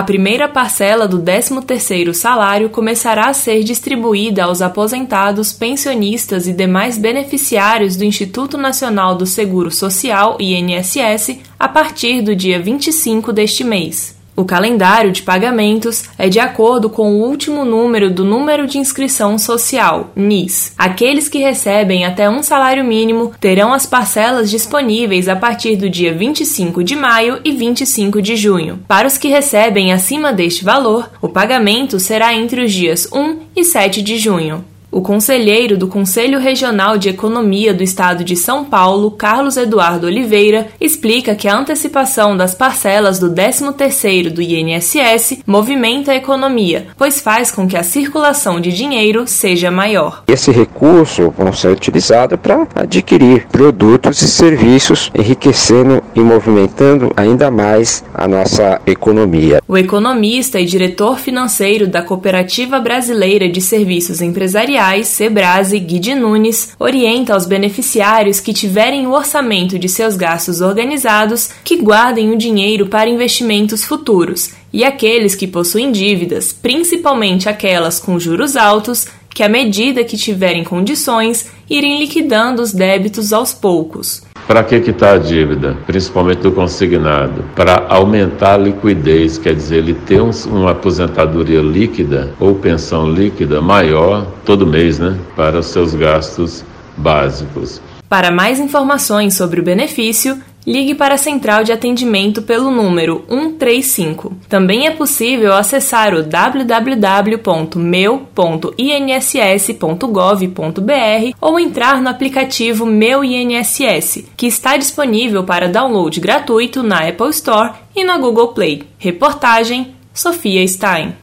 a primeira parcela do 13º salário começará a ser distribuída aos aposentados, pensionistas e demais beneficiários do Instituto Nacional do Seguro Social, INSS, a partir do dia 25 deste mês. O calendário de pagamentos é de acordo com o último número do número de inscrição social, NIS. Aqueles que recebem até um salário mínimo terão as parcelas disponíveis a partir do dia 25 de maio e 25 de junho. Para os que recebem acima deste valor, o pagamento será entre os dias 1 e 7 de junho. O conselheiro do Conselho Regional de Economia do Estado de São Paulo, Carlos Eduardo Oliveira, explica que a antecipação das parcelas do 13º do INSS movimenta a economia, pois faz com que a circulação de dinheiro seja maior. Esse recurso vai ser utilizado para adquirir produtos e serviços, enriquecendo e movimentando ainda mais a nossa economia. O economista e diretor financeiro da Cooperativa Brasileira de Serviços Empresariais Empresariais, Sebrase, Guide Nunes, orienta aos beneficiários que tiverem o orçamento de seus gastos organizados que guardem o dinheiro para investimentos futuros e aqueles que possuem dívidas, principalmente aquelas com juros altos, que à medida que tiverem condições, irem liquidando os débitos aos poucos. Para que está a dívida, principalmente do consignado? Para aumentar a liquidez, quer dizer, ele ter um, uma aposentadoria líquida ou pensão líquida maior todo mês, né? Para os seus gastos básicos. Para mais informações sobre o benefício, ligue para a central de atendimento pelo número 135. Também é possível acessar o www.meu.inss.gov.br ou entrar no aplicativo Meu INSS, que está disponível para download gratuito na Apple Store e na Google Play. Reportagem Sofia Stein.